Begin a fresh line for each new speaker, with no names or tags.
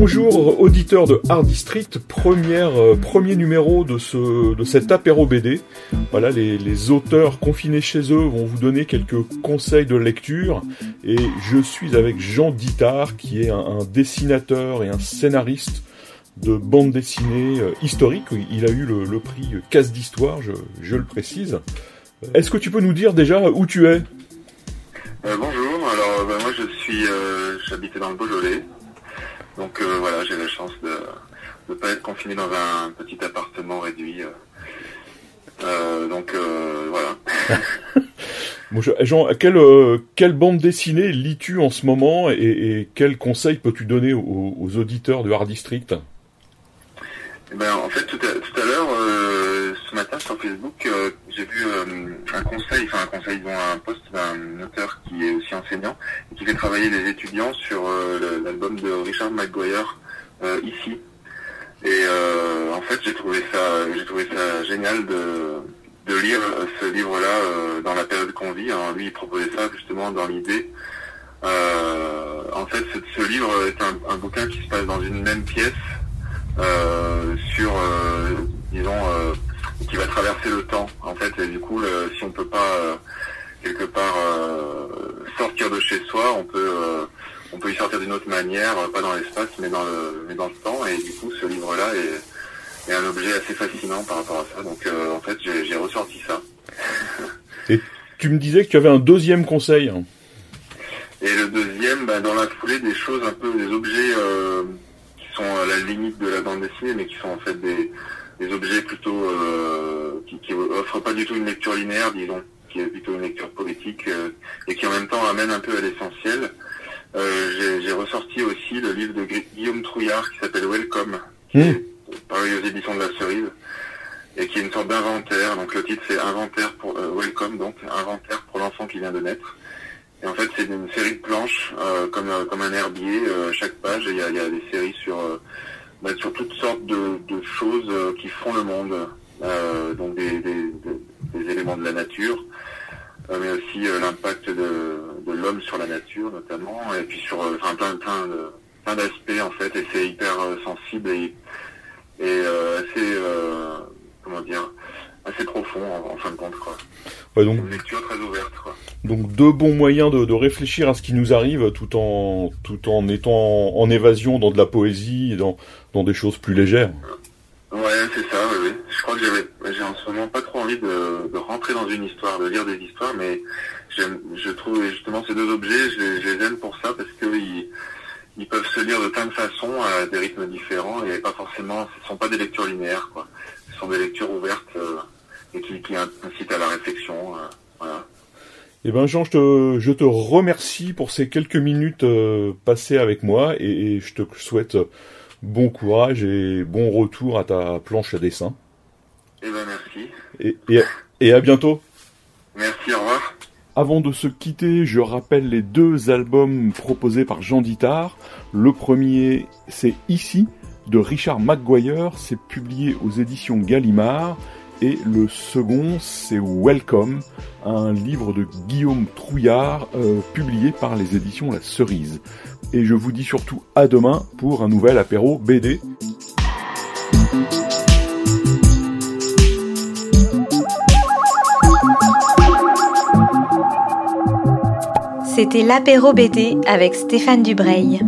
Bonjour auditeurs de Art District, euh, premier numéro de, ce, de cet apéro BD. Voilà, les, auteurs confinés chez eux vont vous donner quelques conseils de lecture et je suis avec Jean Dittard qui est un, dessinateur et un scénariste de bande dessinée euh, historique. Il a eu le, prix Casse d'Histoire, je, le précise. Est-ce que tu peux nous dire déjà où tu es?
Euh, bonjour, alors bah, moi je suis, euh, j'habitais dans le Beaujolais, donc euh, voilà, j'ai la chance de ne pas être confiné dans un petit appartement réduit. euh. Euh, donc voilà.
Jean, quelle, bande dessinée lis-tu en ce moment et, et quels conseils peux-tu donner aux, aux auditeurs de Art District?
Eh ben, en fait, tout à, tout à l'heure, euh, ce matin sur Facebook, euh, j'ai vu euh, un conseil, enfin un conseil, disons un post d'un auteur qui est aussi enseignant et qui fait travailler les étudiants sur euh, l'album de Richard McGuire, euh, ici. Et euh, en fait, j'ai trouvé ça, j'ai trouvé ça génial de, de lire ce livre-là dans la période qu'on vit. Alors, lui, il proposait ça justement dans l'idée. En fait, ce, ce livre est un, un bouquin qui se passe dans une même pièce sur, euh, disons, euh, qui va traverser le temps. En fait, et du coup, le- si on peut pas euh, quelque part euh, sortir de chez soi, on peut, euh, on peut y sortir d'une autre manière, euh, pas dans l'espace, mais dans le, mais dans le temps. Et du coup, ce livre-là est, est un objet assez fascinant par rapport à ça. Donc, euh, en fait, j'ai ressorti ça.
Tu me disais que tu avais un deuxième conseil.
Et le deuxième, bah, dans la foulée, des choses un peu, des objets euh, sont à la limite de la bande dessinée, mais qui sont en fait des, des objets plutôt euh, qui, qui offrent pas du tout une lecture linéaire, disons, qui est plutôt une lecture politique euh, et qui en même temps amène un peu à l'essentiel. Euh, J'ai ressorti aussi le livre de Gui- Guillaume Trouillard qui s'appelle Welcome, qui
Mmh.
est paru aux éditions de la Cerise et qui est une sorte d'inventaire. Donc le titre c'est Inventaire pour Welcome, donc inventaire pour l'enfant qui vient de naître. Et en fait, c'est une série de planches, euh, comme, euh, comme un herbier, euh, chaque page, il y a, il y a des séries sur, bah, sur toutes sortes de, de choses euh, qui font le monde, euh, donc des, des, des- éléments de la nature, euh, mais aussi euh, l'impact de, de l'homme sur la nature notamment, et puis sur euh, enfin, plein, plein, plein d'aspects en fait, et c'est hyper euh, sensible et, et assez, comment dire, assez profond en, en fin de compte. quoi.
Ouais, donc,
une lecture très ouverte. Quoi.
donc deux bons moyens de, de réfléchir à ce qui nous arrive tout en, tout en étant en évasion dans de la poésie et dans, dans des choses plus légères.
Ouais, c'est ça, oui. Je crois que j'avais, j'ai en ce moment pas trop envie de, de rentrer dans une histoire, de lire des histoires, mais je trouve justement ces deux objets, je, les- je les aime pour ça parce que ils, ils peuvent se lire de plein de façons, à des rythmes différents, et pas forcément, ce sont pas des lectures linéaires, quoi. Ce sont des lectures ouvertes euh, et qui, qui incitent à la réflexion. euh, voilà.
Eh ben Jean, je te, je te remercie pour ces quelques minutes euh, passées avec moi et, et je te souhaite bon courage et bon retour à ta planche à dessin.
Eh ben merci,
Et, et, et à bientôt.
merci, au revoir.
Avant de se quitter, je rappelle les deux albums proposés par Jean Dittard. Le premier, c'est Ici, de Richard McGuire, c'est publié aux éditions Gallimard. Et le second, c'est Welcome, un livre de Guillaume Trouillard, euh, publié par les éditions La Cerise. Et je vous dis surtout à demain pour un nouvel apéro BD.
C'était l'apéro BD avec Stéphane Dubreuil.